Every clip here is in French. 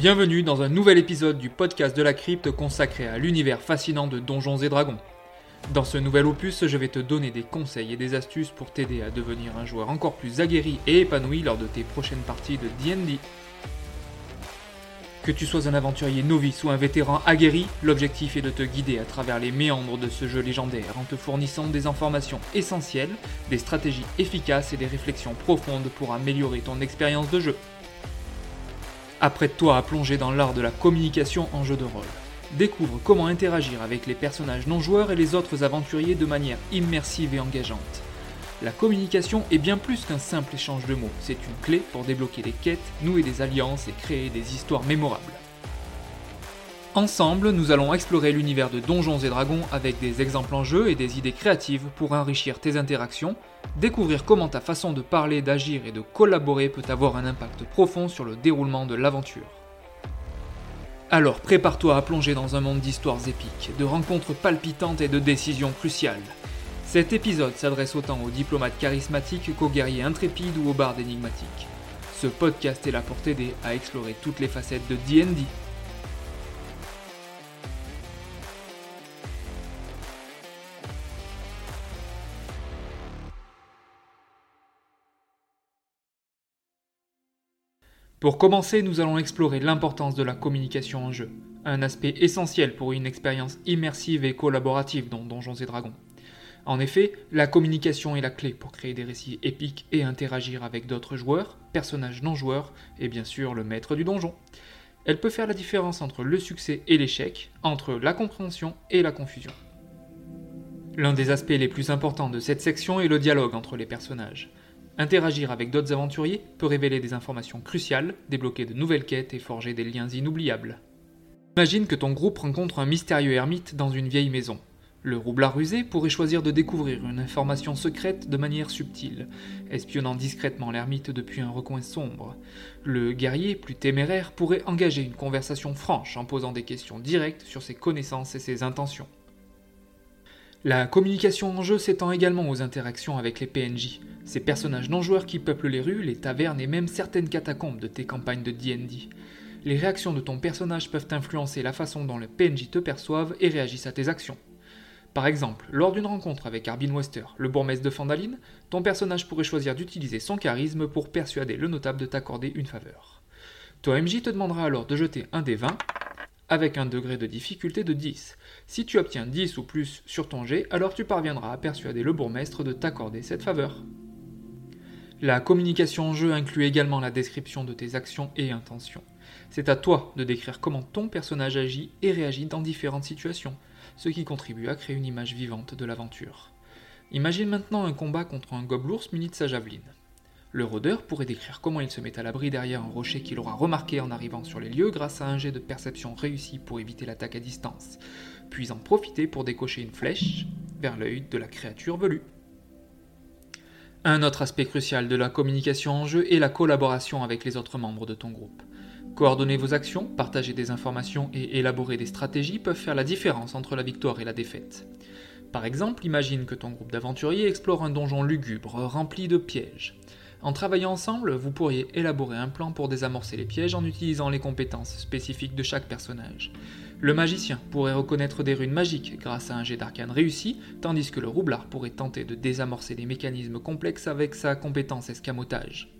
Bienvenue dans un nouvel épisode du podcast de la crypte consacré à l'univers fascinant de Donjons et Dragons. Dans ce nouvel opus, je vais te donner des conseils et des astuces pour t'aider à devenir un joueur encore plus aguerri et épanoui lors de tes prochaines parties de D&D. Que tu sois un aventurier novice ou un vétéran aguerri, l'objectif est de te guider à travers les méandres de ce jeu légendaire en te fournissant des informations essentielles, des stratégies efficaces et des réflexions profondes pour améliorer ton expérience de jeu. Apprête-toi à plonger dans l'art de la communication en jeu de rôle. Découvre comment interagir avec les personnages non joueurs et les autres aventuriers de manière immersive et engageante. La communication est bien plus qu'un simple échange de mots, c'est une clé pour débloquer des quêtes, nouer des alliances et créer des histoires mémorables. Ensemble, nous allons explorer l'univers de Donjons et Dragons avec des exemples en jeu et des idées créatives pour enrichir tes interactions, découvrir comment ta façon de parler, d'agir et de collaborer peut avoir un impact profond sur le déroulement de l'aventure. Alors prépare-toi à plonger dans un monde d'histoires épiques, de rencontres palpitantes et de décisions cruciales. Cet épisode s'adresse autant aux diplomates charismatiques qu'aux guerriers intrépides ou aux bardes énigmatiques. Ce podcast est là pour t'aider à explorer toutes les facettes de D&D. Pour commencer, nous allons explorer l'importance de la communication en jeu, un aspect essentiel pour une expérience immersive et collaborative dans Donjons et Dragons. En effet, la communication est la clé pour créer des récits épiques et interagir avec d'autres joueurs, personnages non joueurs et bien sûr le maître du donjon. Elle peut faire la différence entre le succès et l'échec, entre la compréhension et la confusion. L'un des aspects les plus importants de cette section est le dialogue entre les personnages. Interagir avec d'autres aventuriers peut révéler des informations cruciales, débloquer de nouvelles quêtes et forger des liens inoubliables. Imagine que ton groupe rencontre un mystérieux ermite dans une vieille maison. Le roublard rusé pourrait choisir de découvrir une information secrète de manière subtile, espionnant discrètement l'ermite depuis un recoin sombre. Le guerrier, plus téméraire, pourrait engager une conversation franche en posant des questions directes sur ses connaissances et ses intentions. La communication en jeu s'étend également aux interactions avec les PNJ, ces personnages non joueurs qui peuplent les rues, les tavernes et même certaines catacombes de tes campagnes de D&D. Les réactions de ton personnage peuvent influencer la façon dont les PNJ te perçoivent et réagissent à tes actions. Par exemple, lors d'une rencontre avec Arbin Wester, le bourgmestre de Fandaline, ton personnage pourrait choisir d'utiliser son charisme pour persuader le notable de t'accorder une faveur. Ton MJ te demandera alors de jeter un des 20 avec un degré de difficulté de 10. Si tu obtiens 10 ou plus sur ton jet, alors tu parviendras à persuader le bourgmestre de t'accorder cette faveur. La communication en jeu inclut également la description de tes actions et intentions. C'est à toi de décrire comment ton personnage agit et réagit dans différentes situations, ce qui contribue à créer une image vivante de l'aventure. Imagine maintenant un combat contre un gobelours muni de sa javeline. Le rôdeur pourrait décrire comment il se met à l'abri derrière un rocher qu'il aura remarqué en arrivant sur les lieux grâce à un jet de perception réussi pour éviter l'attaque à distance, puis en profiter pour décocher une flèche vers l'œil de la créature velue. Un autre aspect crucial de la communication en jeu est la collaboration avec les autres membres de ton groupe. Coordonner vos actions, partager des informations et élaborer des stratégies peuvent faire la différence entre la victoire et la défaite. Par exemple, imagine que ton groupe d'aventuriers explore un donjon lugubre rempli de pièges. En travaillant ensemble, vous pourriez élaborer un plan pour désamorcer les pièges en utilisant les compétences spécifiques de chaque personnage. Le magicien pourrait reconnaître des runes magiques grâce à un jet d'arcane réussi, tandis que le roublard pourrait tenter de désamorcer des mécanismes complexes avec sa compétence escamotage.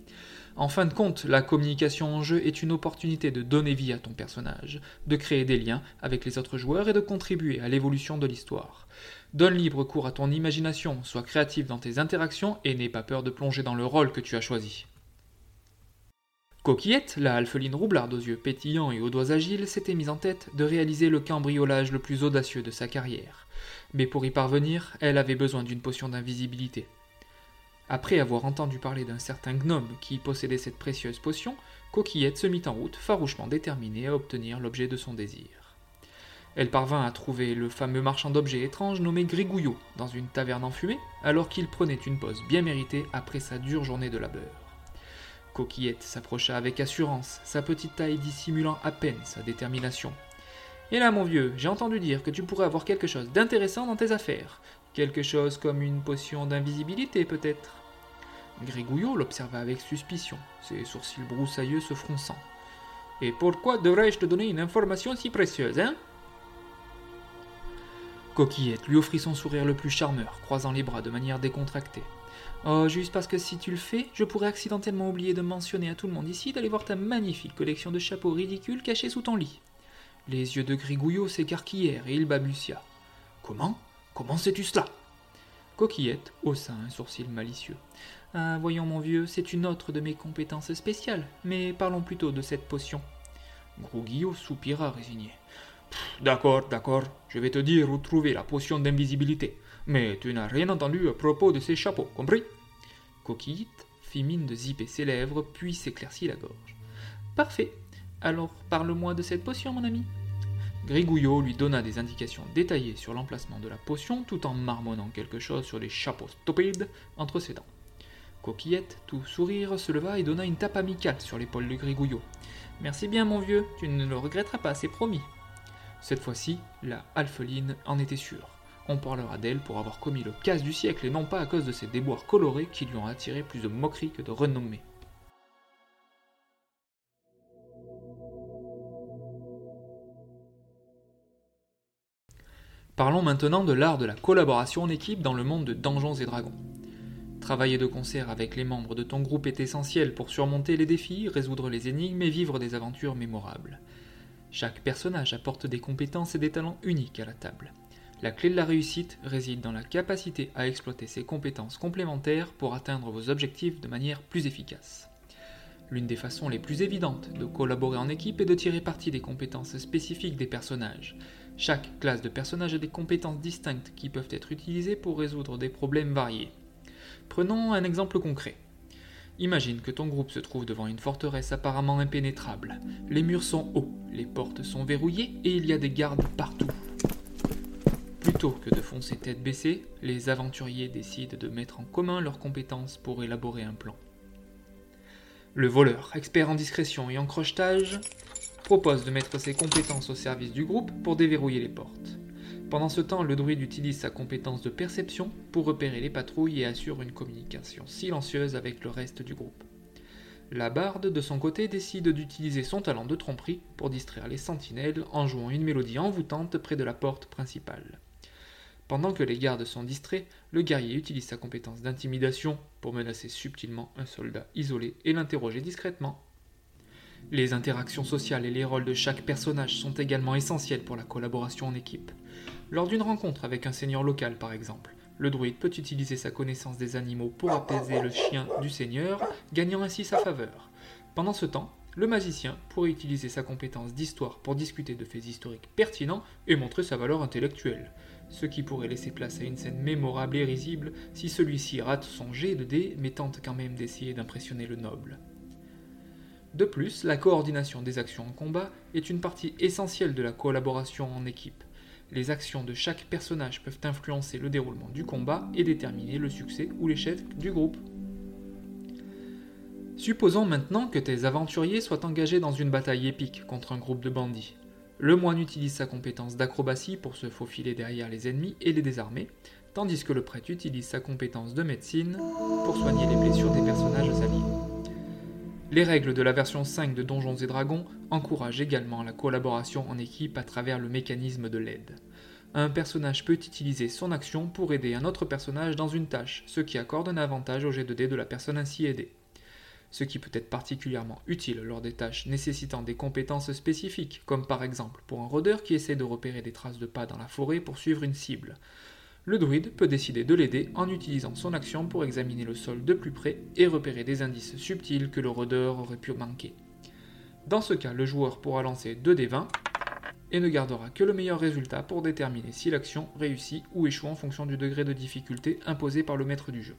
En fin de compte, la communication en jeu est une opportunité de donner vie à ton personnage, de créer des liens avec les autres joueurs et de contribuer à l'évolution de l'histoire. Donne libre cours à ton imagination, sois créatif dans tes interactions et n'aie pas peur de plonger dans le rôle que tu as choisi. Coquillette, la alpheline roublarde aux yeux pétillants et aux doigts agiles, s'était mise en tête de réaliser le cambriolage le plus audacieux de sa carrière. Mais pour y parvenir, elle avait besoin d'une potion d'invisibilité. Après avoir entendu parler d'un certain gnome qui possédait cette précieuse potion, Coquillette se mit en route, farouchement déterminée à obtenir l'objet de son désir. Elle parvint à trouver le fameux marchand d'objets étranges nommé Grigouillot dans une taverne enfumée, alors qu'il prenait une pause bien méritée après sa dure journée de labeur. Coquillette s'approcha avec assurance, sa petite taille dissimulant à peine sa détermination. Et là, mon vieux, j'ai entendu dire que tu pourrais avoir quelque chose d'intéressant dans tes affaires. Quelque chose comme une potion d'invisibilité, peut-être Grégouillot l'observa avec suspicion, ses sourcils broussailleux se fronçant. Et pourquoi devrais-je te donner une information si précieuse, hein? Coquillette lui offrit son sourire le plus charmeur, croisant les bras de manière décontractée. Oh, juste parce que si tu le fais, je pourrais accidentellement oublier de mentionner à tout le monde ici d'aller voir ta magnifique collection de chapeaux ridicules cachés sous ton lit. Les yeux de Grigouillot s'écarquillèrent et il balbutia. Comment? Comment sais-tu cela? Coquillette haussa un sourcil malicieux. Ah, voyons, mon vieux, c'est une autre de mes compétences spéciales, mais parlons plutôt de cette potion. Gros Guillot soupira résigné. D'accord, d'accord, je vais te dire où trouver la potion d'invisibilité. Mais tu n'as rien entendu à propos de ces chapeaux, compris? Coquillette fit mine de zipper ses lèvres, puis s'éclaircit la gorge. Parfait. Alors parle-moi de cette potion, mon ami. Grigouillot lui donna des indications détaillées sur l'emplacement de la potion tout en marmonnant quelque chose sur les chapeaux stupides entre ses dents. Coquillette, tout sourire, se leva et donna une tape amicale sur l'épaule de Grigouillot. Merci bien, mon vieux, tu ne le regretteras pas, c'est promis. Cette fois-ci, la alpheline en était sûre. On parlera d'elle pour avoir commis le casse du siècle et non pas à cause de ses déboires colorés qui lui ont attiré plus de moqueries que de renommée. Parlons maintenant de l'art de la collaboration en équipe dans le monde de Donjons et Dragons. Travailler de concert avec les membres de ton groupe est essentiel pour surmonter les défis, résoudre les énigmes et vivre des aventures mémorables. Chaque personnage apporte des compétences et des talents uniques à la table. La clé de la réussite réside dans la capacité à exploiter ces compétences complémentaires pour atteindre vos objectifs de manière plus efficace. L'une des façons les plus évidentes de collaborer en équipe est de tirer parti des compétences spécifiques des personnages. Chaque classe de personnage a des compétences distinctes qui peuvent être utilisées pour résoudre des problèmes variés. Prenons un exemple concret. Imagine que ton groupe se trouve devant une forteresse apparemment impénétrable. Les murs sont hauts, les portes sont verrouillées et il y a des gardes partout. Plutôt que de foncer tête baissée, les aventuriers décident de mettre en commun leurs compétences pour élaborer un plan. Le voleur, expert en discrétion et en crochetage, propose de mettre ses compétences au service du groupe pour déverrouiller les portes. Pendant ce temps, le druide utilise sa compétence de perception pour repérer les patrouilles et assure une communication silencieuse avec le reste du groupe. La barde, de son côté, décide d'utiliser son talent de tromperie pour distraire les sentinelles en jouant une mélodie envoûtante près de la porte principale. Pendant que les gardes sont distraits, le guerrier utilise sa compétence d'intimidation pour menacer subtilement un soldat isolé et l'interroger discrètement. Les interactions sociales et les rôles de chaque personnage sont également essentiels pour la collaboration en équipe. Lors d'une rencontre avec un seigneur local par exemple, le druide peut utiliser sa connaissance des animaux pour apaiser le chien du seigneur, gagnant ainsi sa faveur. Pendant ce temps, le magicien pourrait utiliser sa compétence d'histoire pour discuter de faits historiques pertinents et montrer sa valeur intellectuelle ce qui pourrait laisser place à une scène mémorable et risible si celui-ci rate son jet de dés, mais tente quand même d'essayer d'impressionner le noble. De plus, la coordination des actions en combat est une partie essentielle de la collaboration en équipe. Les actions de chaque personnage peuvent influencer le déroulement du combat et déterminer le succès ou l'échec du groupe. Supposons maintenant que tes aventuriers soient engagés dans une bataille épique contre un groupe de bandits. Le moine utilise sa compétence d'acrobatie pour se faufiler derrière les ennemis et les désarmer, tandis que le prêtre utilise sa compétence de médecine pour soigner les blessures des personnages alliés. Les règles de la version 5 de Donjons et Dragons encouragent également la collaboration en équipe à travers le mécanisme de l'aide. Un personnage peut utiliser son action pour aider un autre personnage dans une tâche, ce qui accorde un avantage au jet de dés de la personne ainsi aidée ce qui peut être particulièrement utile lors des tâches nécessitant des compétences spécifiques, comme par exemple pour un rôdeur qui essaie de repérer des traces de pas dans la forêt pour suivre une cible. Le druide peut décider de l'aider en utilisant son action pour examiner le sol de plus près et repérer des indices subtils que le rôdeur aurait pu manquer. Dans ce cas, le joueur pourra lancer 2 des 20 et ne gardera que le meilleur résultat pour déterminer si l'action réussit ou échoue en fonction du degré de difficulté imposé par le maître du jeu.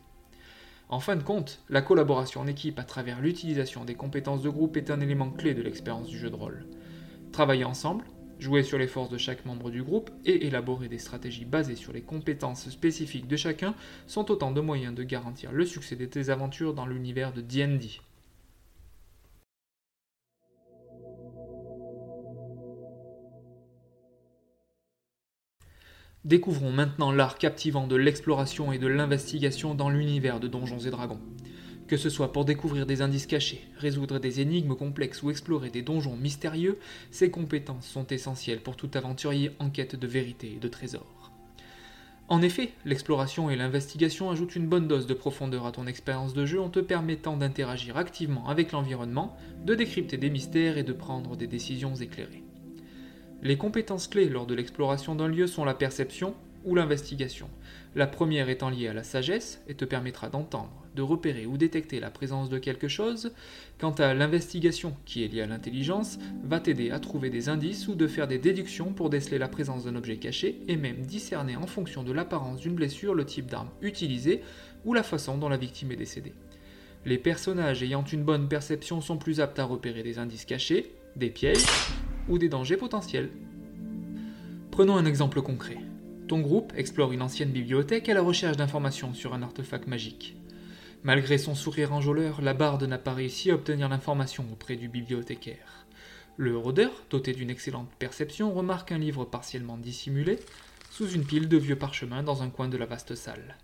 En fin de compte, la collaboration en équipe à travers l'utilisation des compétences de groupe est un élément clé de l'expérience du jeu de rôle. Travailler ensemble, jouer sur les forces de chaque membre du groupe et élaborer des stratégies basées sur les compétences spécifiques de chacun sont autant de moyens de garantir le succès de tes aventures dans l'univers de D&D. Découvrons maintenant l'art captivant de l'exploration et de l'investigation dans l'univers de Donjons et Dragons. Que ce soit pour découvrir des indices cachés, résoudre des énigmes complexes ou explorer des donjons mystérieux, ces compétences sont essentielles pour tout aventurier en quête de vérité et de trésors. En effet, l'exploration et l'investigation ajoutent une bonne dose de profondeur à ton expérience de jeu en te permettant d'interagir activement avec l'environnement, de décrypter des mystères et de prendre des décisions éclairées. Les compétences clés lors de l'exploration d'un lieu sont la perception ou l'investigation. La première étant liée à la sagesse et te permettra d'entendre, de repérer ou détecter la présence de quelque chose. Quant à l'investigation, qui est liée à l'intelligence, va t'aider à trouver des indices ou de faire des déductions pour déceler la présence d'un objet caché et même discerner en fonction de l'apparence d'une blessure le type d'arme utilisée ou la façon dont la victime est décédée. Les personnages ayant une bonne perception sont plus aptes à repérer des indices cachés, des pièges ou des dangers potentiels. Prenons un exemple concret. Ton groupe explore une ancienne bibliothèque à la recherche d'informations sur un artefact magique. Malgré son sourire enjôleur, la barde n'a pas réussi à obtenir l'information auprès du bibliothécaire. Le rôdeur, doté d'une excellente perception, remarque un livre partiellement dissimulé sous une pile de vieux parchemins dans un coin de la vaste salle.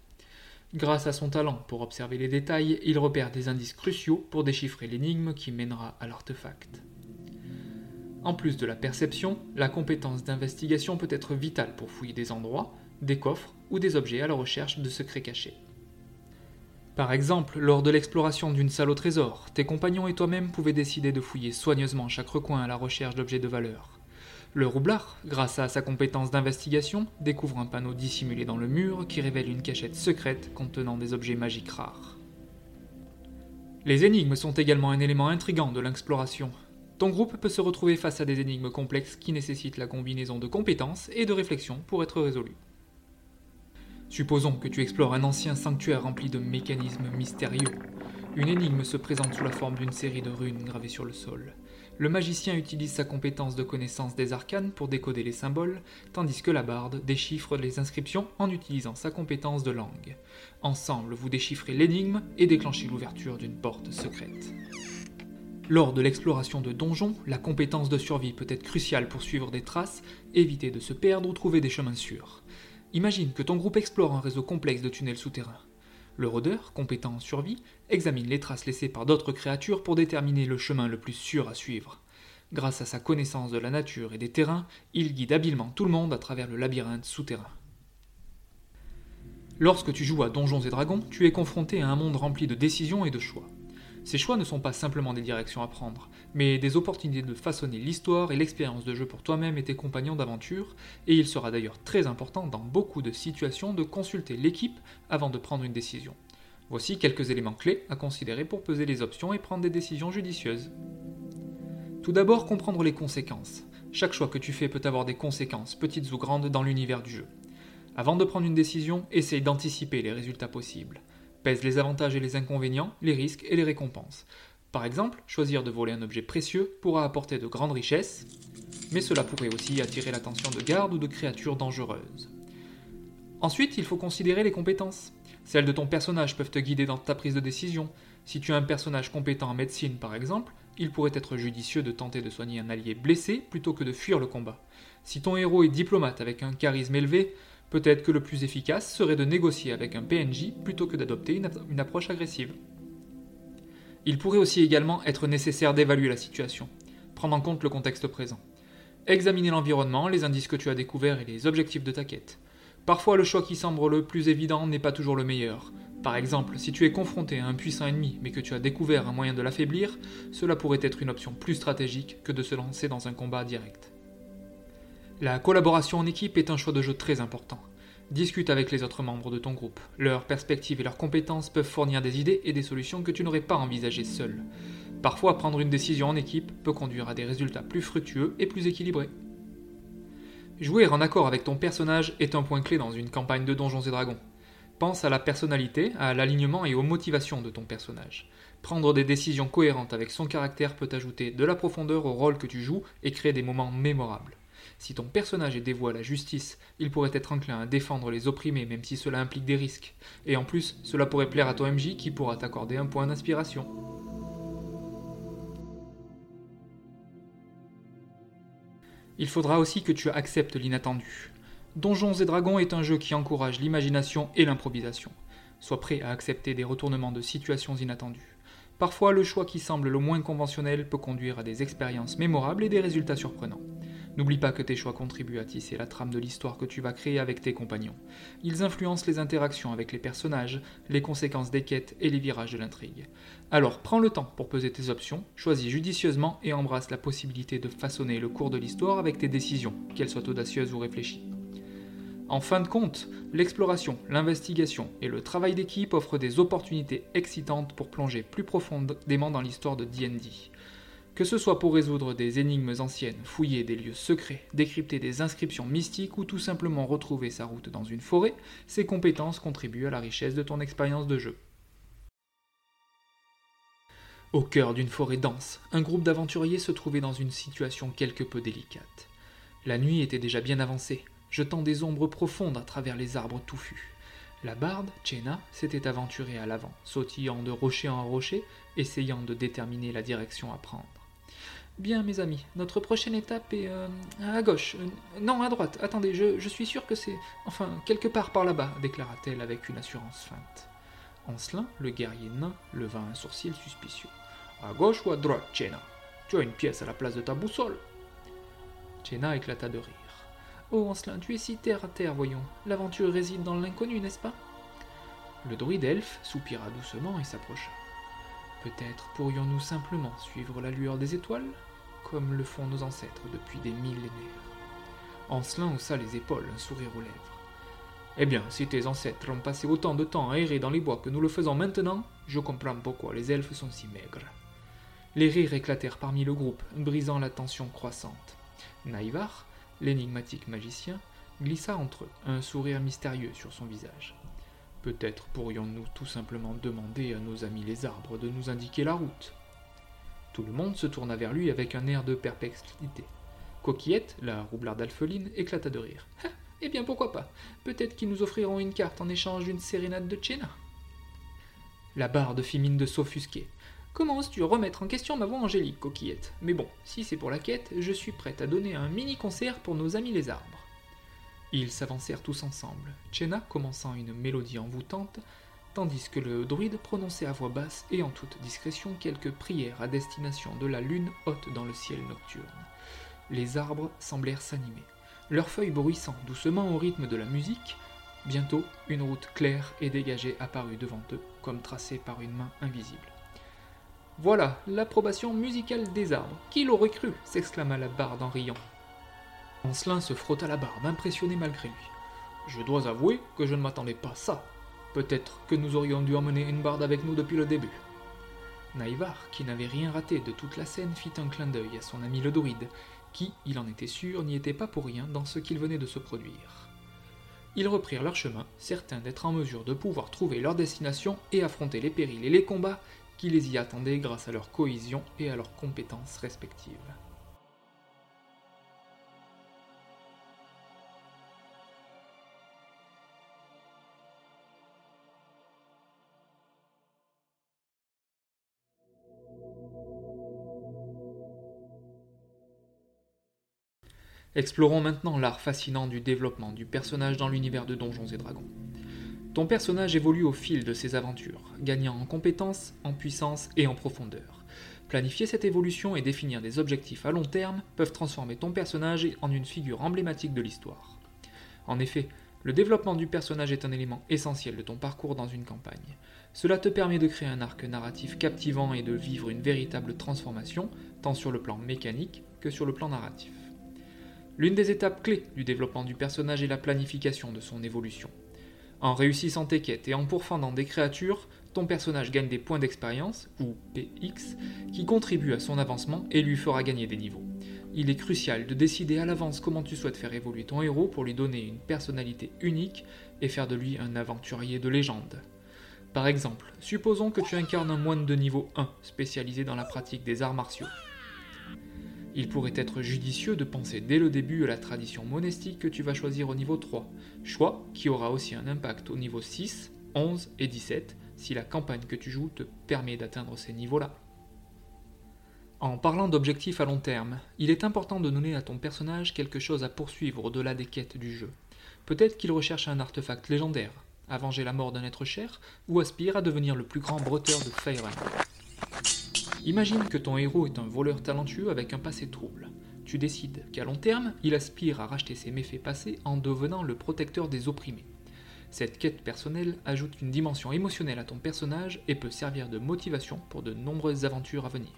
Grâce à son talent pour observer les détails, il repère des indices cruciaux pour déchiffrer l'énigme qui mènera à l'artefact. En plus de la perception, la compétence d'investigation peut être vitale pour fouiller des endroits, des coffres ou des objets à la recherche de secrets cachés. Par exemple, lors de l'exploration d'une salle au trésor, tes compagnons et toi-même pouvaient décider de fouiller soigneusement chaque recoin à la recherche d'objets de valeur. Le roublard, grâce à sa compétence d'investigation, découvre un panneau dissimulé dans le mur qui révèle une cachette secrète contenant des objets magiques rares. Les énigmes sont également un élément intrigant de l'exploration, ton groupe peut se retrouver face à des énigmes complexes qui nécessitent la combinaison de compétences et de réflexion pour être résolues. Supposons que tu explores un ancien sanctuaire rempli de mécanismes mystérieux. Une énigme se présente sous la forme d'une série de runes gravées sur le sol. Le magicien utilise sa compétence de connaissance des arcanes pour décoder les symboles, tandis que la barde déchiffre les inscriptions en utilisant sa compétence de langue. Ensemble, vous déchiffrez l'énigme et déclenchez l'ouverture d'une porte secrète. Lors de l'exploration de donjons, la compétence de survie peut être cruciale pour suivre des traces, éviter de se perdre ou trouver des chemins sûrs. Imagine que ton groupe explore un réseau complexe de tunnels souterrains. Le rôdeur, compétent en survie, examine les traces laissées par d'autres créatures pour déterminer le chemin le plus sûr à suivre. Grâce à sa connaissance de la nature et des terrains, il guide habilement tout le monde à travers le labyrinthe souterrain. Lorsque tu joues à Donjons et Dragons, tu es confronté à un monde rempli de décisions et de choix. Ces choix ne sont pas simplement des directions à prendre, mais des opportunités de façonner l'histoire et l'expérience de jeu pour toi-même et tes compagnons d'aventure, et il sera d'ailleurs très important dans beaucoup de situations de consulter l'équipe avant de prendre une décision. Voici quelques éléments clés à considérer pour peser les options et prendre des décisions judicieuses. Tout d'abord, comprendre les conséquences. Chaque choix que tu fais peut avoir des conséquences, petites ou grandes, dans l'univers du jeu. Avant de prendre une décision, essaye d'anticiper les résultats possibles pèse les avantages et les inconvénients, les risques et les récompenses. Par exemple, choisir de voler un objet précieux pourra apporter de grandes richesses, mais cela pourrait aussi attirer l'attention de gardes ou de créatures dangereuses. Ensuite, il faut considérer les compétences. Celles de ton personnage peuvent te guider dans ta prise de décision. Si tu as un personnage compétent en médecine, par exemple, il pourrait être judicieux de tenter de soigner un allié blessé plutôt que de fuir le combat. Si ton héros est diplomate avec un charisme élevé, Peut-être que le plus efficace serait de négocier avec un PNJ plutôt que d'adopter une, approche agressive. Il pourrait aussi également être nécessaire d'évaluer la situation, prendre en compte le contexte présent. Examiner l'environnement, les indices que tu as découverts et les objectifs de ta quête. Parfois le choix qui semble le plus évident n'est pas toujours le meilleur. Par exemple, si tu es confronté à un puissant ennemi mais que tu as découvert un moyen de l'affaiblir, cela pourrait être une option plus stratégique que de se lancer dans un combat direct. La collaboration en équipe est un choix de jeu très important. Discute avec les autres membres de ton groupe. Leurs perspectives et leurs compétences peuvent fournir des idées et des solutions que tu n'aurais pas envisagées seul. Parfois, prendre une décision en équipe peut conduire à des résultats plus fructueux et plus équilibrés. Jouer en accord avec ton personnage est un point clé dans une campagne de Donjons et Dragons. Pense à la personnalité, à l'alignement et aux motivations de ton personnage. Prendre des décisions cohérentes avec son caractère peut ajouter de la profondeur au rôle que tu joues et créer des moments mémorables. Si ton personnage est dévoué à la justice, il pourrait être enclin à défendre les opprimés même si cela implique des risques. Et en plus, cela pourrait plaire à ton MJ qui pourra t'accorder un point d'inspiration. Il faudra aussi que tu acceptes l'inattendu. Donjons et Dragons est un jeu qui encourage l'imagination et l'improvisation. Sois prêt à accepter des retournements de situations inattendues. Parfois, le choix qui semble le moins conventionnel peut conduire à des expériences mémorables et des résultats surprenants. N'oublie pas que tes choix contribuent à tisser la trame de l'histoire que tu vas créer avec tes compagnons. Ils influencent les interactions avec les personnages, les conséquences des quêtes et les virages de l'intrigue. Alors prends le temps pour peser tes options, choisis judicieusement et embrasse la possibilité de façonner le cours de l'histoire avec tes décisions, qu'elles soient audacieuses ou réfléchies. En fin de compte, l'exploration, l'investigation et le travail d'équipe offrent des opportunités excitantes pour plonger plus profondément dans l'histoire de D&D. Que ce soit pour résoudre des énigmes anciennes, fouiller des lieux secrets, décrypter des inscriptions mystiques ou tout simplement retrouver sa route dans une forêt, ces compétences contribuent à la richesse de ton expérience de jeu. Au cœur d'une forêt dense, un groupe d'aventuriers se trouvait dans une situation quelque peu délicate. La nuit était déjà bien avancée, jetant des ombres profondes à travers les arbres touffus. La barde, Chena, s'était aventurée à l'avant, sautillant de rocher en rocher, essayant de déterminer la direction à prendre. Bien, mes amis, notre prochaine étape est euh, à gauche. Euh, non, à droite. Attendez, je, suis sûr que c'est. Enfin, quelque part par là-bas, déclara-t-elle avec une assurance feinte. Ancelin, le guerrier nain, leva un sourcil suspicieux. À gauche ou à droite, Chena Tu as une pièce à la place de ta boussole. Chena éclata de rire. Oh, Ancelin, tu es si terre à terre, voyons. L'aventure réside dans l'inconnu, n'est-ce pas? Le druide elfe soupira doucement et s'approcha. Peut-être pourrions-nous simplement suivre la lueur des étoiles, comme le font nos ancêtres depuis des millénaires. Ancelin haussa les épaules, un sourire aux lèvres. Eh bien, si tes ancêtres ont passé autant de temps à errer dans les bois que nous le faisons maintenant, je comprends pourquoi les elfes sont si maigres. Les rires éclatèrent parmi le groupe, brisant la tension croissante. Naïvar, l'énigmatique magicien, glissa entre eux, un sourire mystérieux sur son visage. Peut-être pourrions-nous tout simplement demander à nos amis les arbres de nous indiquer la route. Tout le monde se tourna vers lui avec un air de perplexité. Coquillette, la roublarde alpheline, éclata de rire. Ah, eh bien pourquoi pas? Peut-être qu'ils nous offriront une carte en échange d'une sérénade de Chena. La barde fit mine de s'offusquer. Comment oses-tu remettre en question ma voix angélique, coquillette? Mais bon, si c'est pour la quête, je suis prête à donner un mini-concert pour nos amis les arbres. Ils s'avancèrent tous ensemble, Chena commençant une mélodie envoûtante, tandis que le druide prononçait à voix basse et en toute discrétion quelques prières à destination de la lune haute dans le ciel nocturne. Les arbres semblèrent s'animer, leurs feuilles bruissant doucement au rythme de la musique. Bientôt, une route claire et dégagée apparut devant eux, comme tracée par une main invisible. Voilà l'approbation musicale des arbres. Qui l'aurait cru? s'exclama la barde en riant. Ancelin se frotta la barbe, impressionné malgré lui. Je dois avouer que je ne m'attendais pas à ça. Peut-être que nous aurions dû emmener une barde avec nous depuis le début. Naïvar, qui n'avait rien raté de toute la scène, fit un clin d'œil à son ami le druide, qui, il en était sûr, n'y était pas pour rien dans ce qu'il venait de se produire. Ils reprirent leur chemin, certains d'être en mesure de pouvoir trouver leur destination et affronter les périls et les combats qui les y attendaient grâce à leur cohésion et à leurs compétences respectives. Explorons maintenant l'art fascinant du développement du personnage dans l'univers de Donjons et Dragons. Ton personnage évolue au fil de ses aventures, gagnant en compétences, en puissance et en profondeur. Planifier cette évolution et définir des objectifs à long terme peuvent transformer ton personnage en une figure emblématique de l'histoire. En effet, le développement du personnage est un élément essentiel de ton parcours dans une campagne. Cela te permet de créer un arc narratif captivant et de vivre une véritable transformation, tant sur le plan mécanique que sur le plan narratif. L'une des étapes clés du développement du personnage est la planification de son évolution. En réussissant tes quêtes et en pourfendant des créatures, ton personnage gagne des points d'expérience, ou PX, qui contribuent à son avancement et lui fera gagner des niveaux. Il est crucial de décider à l'avance comment tu souhaites faire évoluer ton héros pour lui donner une personnalité unique et faire de lui un aventurier de légende. Par exemple, supposons que tu incarnes un moine de niveau 1 spécialisé dans la pratique des arts martiaux. Il pourrait être judicieux de penser dès le début à la tradition monastique que tu vas choisir au niveau 3, choix qui aura aussi un impact au niveau 6, 11 et 17 si la campagne que tu joues te permet d'atteindre ces niveaux-là. En parlant d'objectifs à long terme, il est important de donner à ton personnage quelque chose à poursuivre au-delà des quêtes du jeu. Peut-être qu'il recherche un artefact légendaire, à venger la mort d'un être cher, ou aspire à devenir le plus grand bretteur de Faerun. Imagine que ton héros est un voleur talentueux avec un passé trouble. Tu décides qu'à long terme, il aspire à racheter ses méfaits passés en devenant le protecteur des opprimés. Cette quête personnelle ajoute une dimension émotionnelle à ton personnage et peut servir de motivation pour de nombreuses aventures à venir.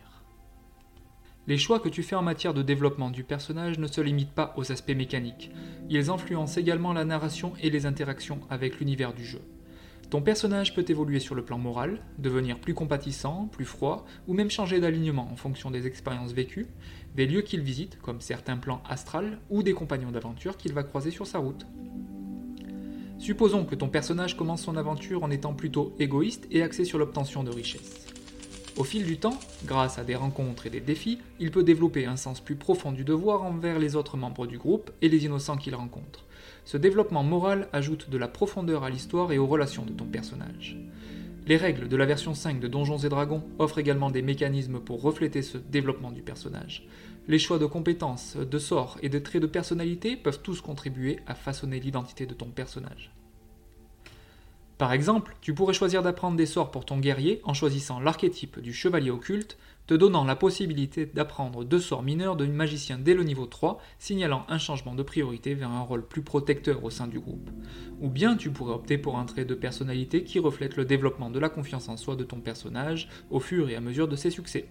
Les choix que tu fais en matière de développement du personnage ne se limitent pas aux aspects mécaniques, ils influencent également la narration et les interactions avec l'univers du jeu. Ton personnage peut évoluer sur le plan moral, devenir plus compatissant, plus froid, ou même changer d'alignement en fonction des expériences vécues, des lieux qu'il visite, comme certains plans astrales, ou des compagnons d'aventure qu'il va croiser sur sa route. Supposons que ton personnage commence son aventure en étant plutôt égoïste et axé sur l'obtention de richesses. Au fil du temps, grâce à des rencontres et des défis, il peut développer un sens plus profond du devoir envers les autres membres du groupe et les innocents qu'il rencontre. Ce développement moral ajoute de la profondeur à l'histoire et aux relations de ton personnage. Les règles de la version 5 de Donjons et Dragons offrent également des mécanismes pour refléter ce développement du personnage. Les choix de compétences, de sorts et de traits de personnalité peuvent tous contribuer à façonner l'identité de ton personnage. Par exemple, tu pourrais choisir d'apprendre des sorts pour ton guerrier en choisissant l'archétype du chevalier occulte, te donnant la possibilité d'apprendre deux sorts mineurs de magicien dès le niveau 3, signalant un changement de priorité vers un rôle plus protecteur au sein du groupe. Ou bien tu pourrais opter pour un trait de personnalité qui reflète le développement de la confiance en soi de ton personnage au fur et à mesure de ses succès.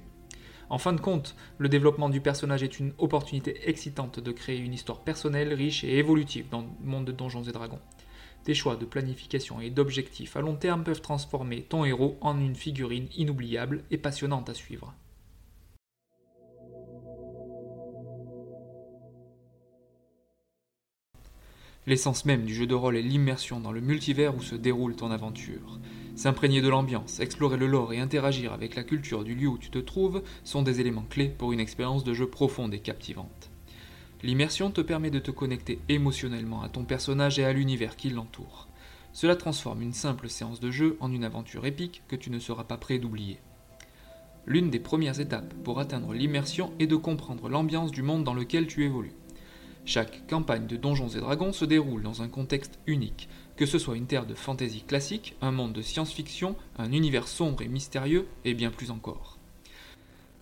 En fin de compte, le développement du personnage est une opportunité excitante de créer une histoire personnelle, riche et évolutive dans le monde de Donjons et Dragons. Des choix de planification et d'objectifs à long terme peuvent transformer ton héros en une figurine inoubliable et passionnante à suivre. L'essence même du jeu de rôle est l'immersion dans le multivers où se déroule ton aventure. S'imprégner de l'ambiance, explorer le lore et interagir avec la culture du lieu où tu te trouves sont des éléments clés pour une expérience de jeu profonde et captivante. L'immersion te permet de te connecter émotionnellement à ton personnage et à l'univers qui l'entoure. Cela transforme une simple séance de jeu en une aventure épique que tu ne seras pas prêt d'oublier. L'une des premières étapes pour atteindre l'immersion est de comprendre l'ambiance du monde dans lequel tu évolues. Chaque campagne de Donjons et Dragons se déroule dans un contexte unique, que ce soit une terre de fantasy classique, un monde de science-fiction, un univers sombre et mystérieux, et bien plus encore.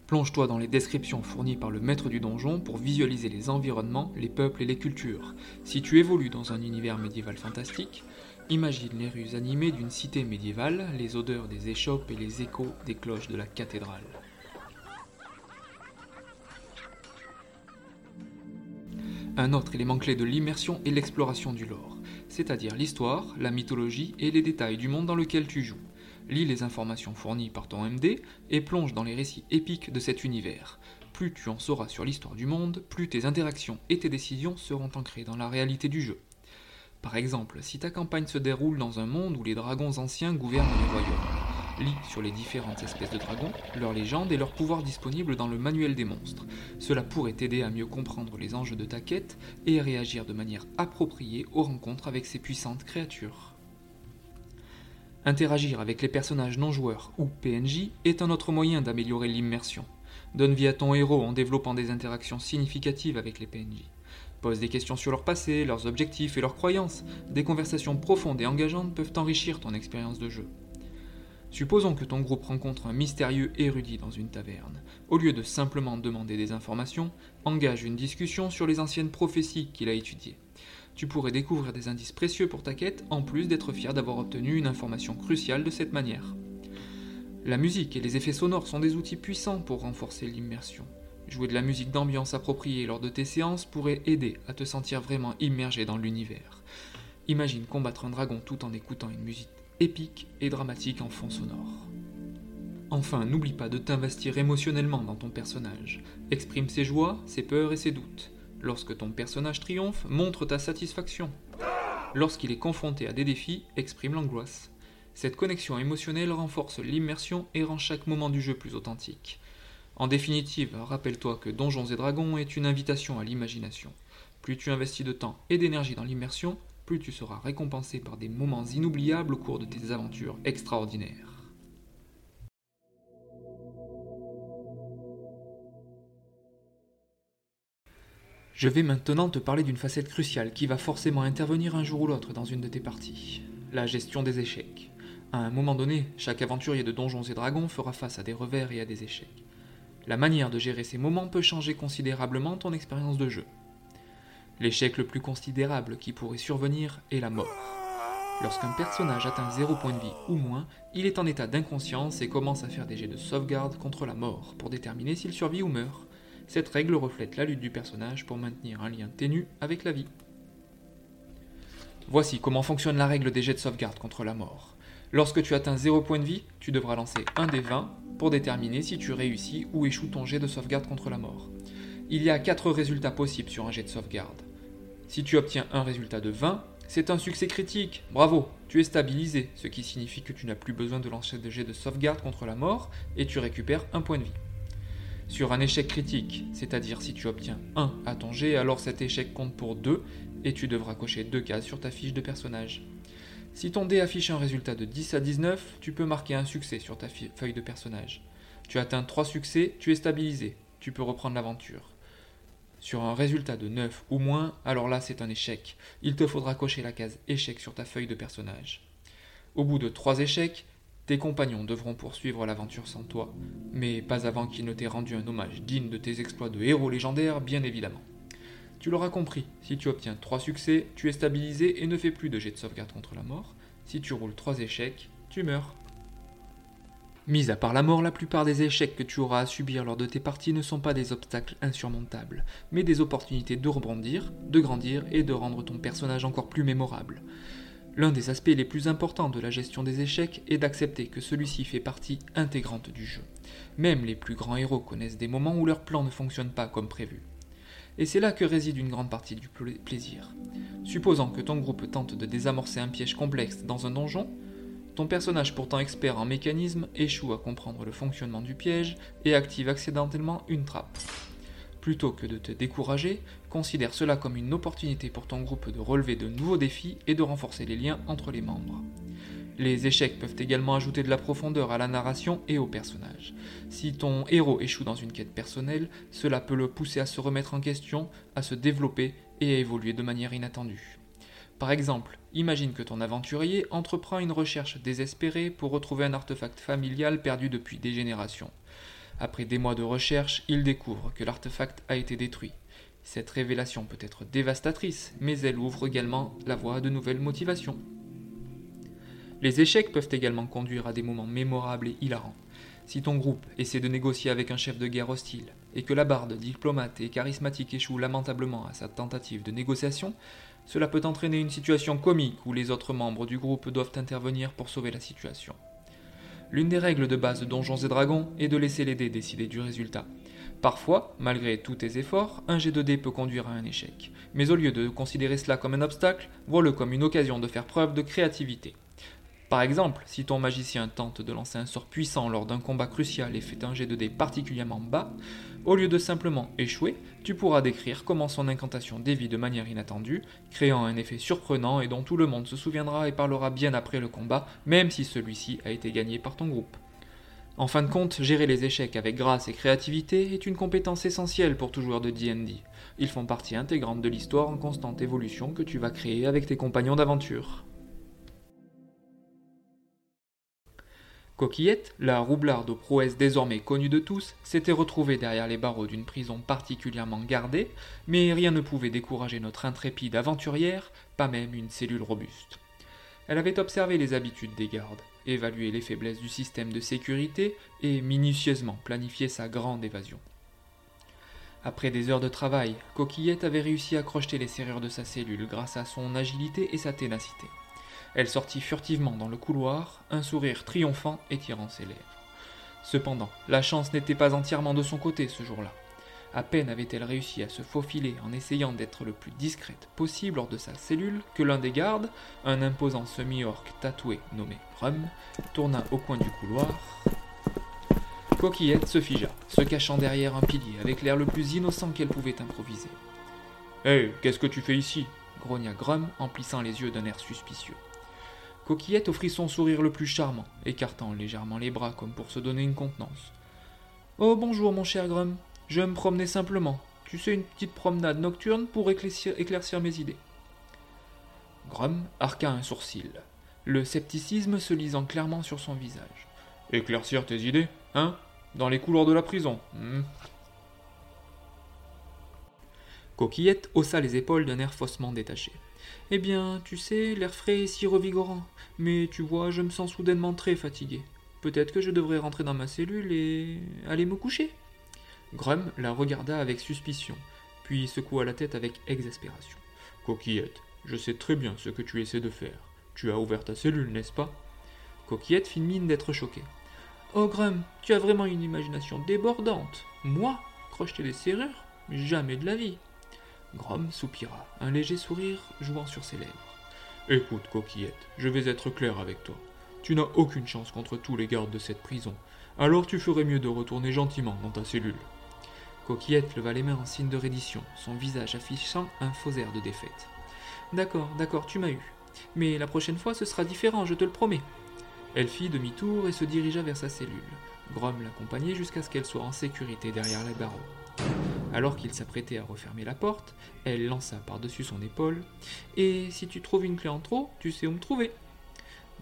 Plonge-toi dans les descriptions fournies par le maître du donjon pour visualiser les environnements, les peuples et les cultures. Si tu évolues dans un univers médiéval fantastique, imagine les rues animées d'une cité médiévale, les odeurs des échoppes et les échos des cloches de la cathédrale. Un autre élément clé de l'immersion est l'exploration du lore, c'est-à-dire l'histoire, la mythologie et les détails du monde dans lequel tu joues lis les informations fournies par ton MD et plonge dans les récits épiques de cet univers. Plus tu en sauras sur l'histoire du monde, plus tes interactions et tes décisions seront ancrées dans la réalité du jeu. Par exemple, si ta campagne se déroule dans un monde où les dragons anciens gouvernent les royaumes, lis sur les différentes espèces de dragons, leurs légendes et leurs pouvoirs disponibles dans le manuel des monstres. Cela pourrait t'aider à mieux comprendre les enjeux de ta quête et à réagir de manière appropriée aux rencontres avec ces puissantes créatures. Interagir avec les personnages non joueurs ou PNJ est un autre moyen d'améliorer l'immersion. Donne vie à ton héros en développant des interactions significatives avec les PNJ. Pose des questions sur leur passé, leurs objectifs et leurs croyances. Des conversations profondes et engageantes peuvent enrichir ton expérience de jeu. Supposons que ton groupe rencontre un mystérieux érudit dans une taverne. Au lieu de simplement demander des informations, engage une discussion sur les anciennes prophéties qu'il a étudiées tu pourrais découvrir des indices précieux pour ta quête, en plus d'être fier d'avoir obtenu une information cruciale de cette manière. La musique et les effets sonores sont des outils puissants pour renforcer l'immersion. Jouer de la musique d'ambiance appropriée lors de tes séances pourrait aider à te sentir vraiment immergé dans l'univers. Imagine combattre un dragon tout en écoutant une musique épique et dramatique en fond sonore. Enfin, n'oublie pas de t'investir émotionnellement dans ton personnage. Exprime ses joies, ses peurs et ses doutes. Lorsque ton personnage triomphe, montre ta satisfaction. Lorsqu'il est confronté à des défis, exprime l'angoisse. Cette connexion émotionnelle renforce l'immersion et rend chaque moment du jeu plus authentique. En définitive, rappelle-toi que Donjons et Dragons est une invitation à l'imagination. Plus tu investis de temps et d'énergie dans l'immersion, plus tu seras récompensé par des moments inoubliables au cours de tes aventures extraordinaires. Je vais maintenant te parler d'une facette cruciale qui va forcément intervenir un jour ou l'autre dans une de tes parties. la gestion des échecs. À un moment donné, chaque aventurier de Donjons et Dragons fera face à des revers et à des échecs. La manière de gérer ces moments peut changer considérablement ton expérience de jeu. L'échec le plus considérable qui pourrait survenir est la mort. Lorsqu'un personnage atteint 0 point de vie ou moins, il est en état d'inconscience et commence à faire des jets de sauvegarde contre la mort pour déterminer s'il survit ou meurt. Cette règle reflète la lutte du personnage pour maintenir un lien ténu avec la vie. Voici comment fonctionne la règle des jets de sauvegarde contre la mort. Lorsque tu atteins 0 point de vie, tu devras lancer un des 20 pour déterminer si tu réussis ou échoues ton jet de sauvegarde contre la mort. Il y a 4 résultats possibles sur un jet de sauvegarde. Si tu obtiens un résultat de 20, c'est un succès critique. Bravo, tu es stabilisé, ce qui signifie que tu n'as plus besoin de lancer de jet de sauvegarde contre la mort et tu récupères un point de vie. Sur un échec critique, c'est-à-dire si tu obtiens 1 à ton jet, alors cet échec compte pour 2 et tu devras cocher 2 cases sur ta fiche de personnage. Si ton dé affiche un résultat de 10 à 19, tu peux marquer un succès sur ta feuille de personnage. Tu atteins 3 succès, tu es stabilisé, tu peux reprendre l'aventure. Sur un résultat de 9 ou moins, alors là c'est un échec. Il te faudra cocher la case échec sur ta feuille de personnage. Au bout de 3 échecs, tes compagnons devront poursuivre l'aventure sans toi, mais pas avant qu'ils ne t'aient rendu un hommage digne de tes exploits de héros légendaires, bien évidemment. Tu l'auras compris, si tu obtiens 3 succès, tu es stabilisé et ne fais plus de jet de sauvegarde contre la mort. Si tu roules 3 échecs, tu meurs. Mis à part la mort, la plupart des échecs que tu auras à subir lors de tes parties ne sont pas des obstacles insurmontables, mais des opportunités de rebondir, de grandir et de rendre ton personnage encore plus mémorable. L'un des aspects les plus importants de la gestion des échecs est d'accepter que celui-ci fait partie intégrante du jeu. Même les plus grands héros connaissent des moments où leur plan ne fonctionne pas comme prévu. Et c'est là que réside une grande partie du plaisir. Supposant que ton groupe tente de désamorcer un piège complexe dans un donjon, ton personnage pourtant expert en mécanisme échoue à comprendre le fonctionnement du piège et active accidentellement une trappe. Plutôt que de te décourager, considère cela comme une opportunité pour ton groupe de relever de nouveaux défis et de renforcer les liens entre les membres. Les échecs peuvent également ajouter de la profondeur à la narration et au personnage. Si ton héros échoue dans une quête personnelle, cela peut le pousser à se remettre en question, à se développer et à évoluer de manière inattendue. Par exemple, imagine que ton aventurier entreprend une recherche désespérée pour retrouver un artefact familial perdu depuis des générations. Après des mois de recherche, il découvre que l'artefact a été détruit. Cette révélation peut être dévastatrice, mais elle ouvre également la voie à de nouvelles motivations. Les échecs peuvent également conduire à des moments mémorables et hilarants. Si ton groupe essaie de négocier avec un chef de guerre hostile, et que la barde, diplomate et charismatique échoue lamentablement à sa tentative de négociation, cela peut entraîner une situation comique où les autres membres du groupe doivent intervenir pour sauver la situation. L'une des règles de base de Donjons et Dragons est de laisser les dés décider du résultat. Parfois, malgré tous tes efforts, un jet de dés peut conduire à un échec. Mais au lieu de considérer cela comme un obstacle, vois-le comme une occasion de faire preuve de créativité. Par exemple, si ton magicien tente de lancer un sort puissant lors d'un combat crucial et fait un jet de dés particulièrement bas, au lieu de simplement échouer, tu pourras décrire comment son incantation dévie de manière inattendue, créant un effet surprenant et dont tout le monde se souviendra et parlera bien après le combat, même si celui-ci a été gagné par ton groupe. En fin de compte, gérer les échecs avec grâce et créativité est une compétence essentielle pour tout joueur de D&D. Ils font partie intégrante de l'histoire en constante évolution que tu vas créer avec tes compagnons d'aventure. Coquillette, la roublarde aux prouesses désormais connue de tous, s'était retrouvée derrière les barreaux d'une prison particulièrement gardée, mais rien ne pouvait décourager notre intrépide aventurière, pas même une cellule robuste. Elle avait observé les habitudes des gardes, évalué les faiblesses du système de sécurité et minutieusement planifié sa grande évasion. Après des heures de travail, Coquillette avait réussi à crocheter les serrures de sa cellule grâce à son agilité et sa ténacité. Elle sortit furtivement dans le couloir, un sourire triomphant étirant ses lèvres. Cependant, la chance n'était pas entièrement de son côté ce jour-là. À peine avait-elle réussi à se faufiler en essayant d'être le plus discrète possible hors de sa cellule que l'un des gardes, un imposant semi-orc tatoué nommé Rum, tourna au coin du couloir. Coquillette se figea, se cachant derrière un pilier avec l'air le plus innocent qu'elle pouvait improviser. Hé, qu'est-ce que tu fais ici? Grogna Grum en plissant les yeux d'un air suspicieux. Coquillette offrit son sourire le plus charmant, écartant légèrement les bras comme pour se donner une contenance. Oh bonjour mon cher Grum, je me promenais simplement. Tu sais, une petite promenade nocturne pour éclaircir, mes idées. Grum arqua un sourcil. le scepticisme se lisant clairement sur son visage. Éclaircir tes idées, hein? Dans les couloirs de la prison. hmm. Coquillette haussa les épaules d'un air faussement détaché. Eh bien, tu sais, l'air frais est si revigorant. Mais tu vois, je me sens soudainement très fatigué. Peut-être que je devrais rentrer dans ma cellule et aller me coucher. Grum la regarda avec suspicion, puis secoua la tête avec exaspération. Coquillette, je sais très bien ce que tu essaies de faire. Tu as ouvert ta cellule, n'est-ce pas? Coquillette fit mine d'être choquée. Oh Grum, tu as vraiment une imagination débordante. Moi Crocheter des serrures? Jamais de la vie. Grom soupira, un léger sourire jouant sur ses lèvres. Écoute, coquillette, je vais être clair avec toi. Tu n'as aucune chance contre tous les gardes de cette prison. Alors tu ferais mieux de retourner gentiment dans ta cellule. Coquillette leva les mains en signe de reddition, son visage affichant un faux air de défaite. D'accord, d'accord, tu m'as eu. Mais la prochaine fois ce sera différent, je te le promets. Elle fit demi-tour et se dirigea vers sa cellule. Grom l'accompagnait jusqu'à ce qu'elle soit en sécurité derrière les barreaux. Alors qu'il s'apprêtait à refermer la porte, elle lança par-dessus son épaule Et si tu trouves une clé en trop, tu sais où me trouver.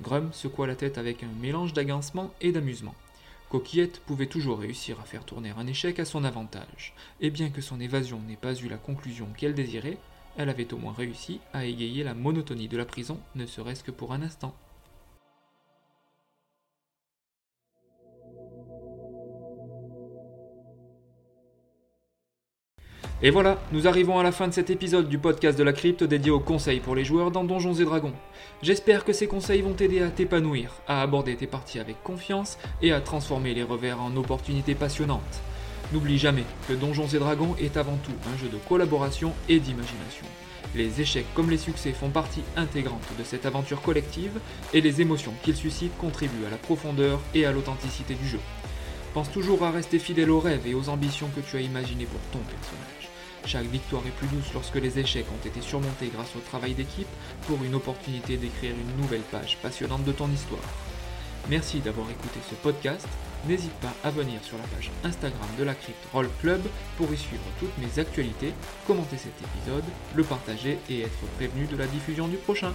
Grum secoua la tête avec un mélange d'agacement et d'amusement. Coquillette pouvait toujours réussir à faire tourner un échec à son avantage, et bien que son évasion n'ait pas eu la conclusion qu'elle désirait, elle avait au moins réussi à égayer la monotonie de la prison, ne serait-ce que pour un instant. Et voilà, nous arrivons à la fin de cet épisode du podcast de la crypte dédié aux conseils pour les joueurs dans Donjons et Dragons. J'espère que ces conseils vont t'aider à t'épanouir, à aborder tes parties avec confiance et à transformer les revers en opportunités passionnantes. N'oublie jamais que Donjons et Dragons est avant tout un jeu de collaboration et d'imagination. Les échecs comme les succès font partie intégrante de cette aventure collective et les émotions qu'ils suscitent contribuent à la profondeur et à l'authenticité du jeu. Pense toujours à rester fidèle aux rêves et aux ambitions que tu as imaginées pour ton personnage. Chaque victoire est plus douce lorsque les échecs ont été surmontés grâce au travail d'équipe pour une opportunité d'écrire une nouvelle page passionnante de ton histoire. Merci d'avoir écouté ce podcast. N'hésite pas à venir sur la page Instagram de la Crypte Roll Club pour y suivre toutes mes actualités, commenter cet épisode, le partager et être prévenu de la diffusion du prochain.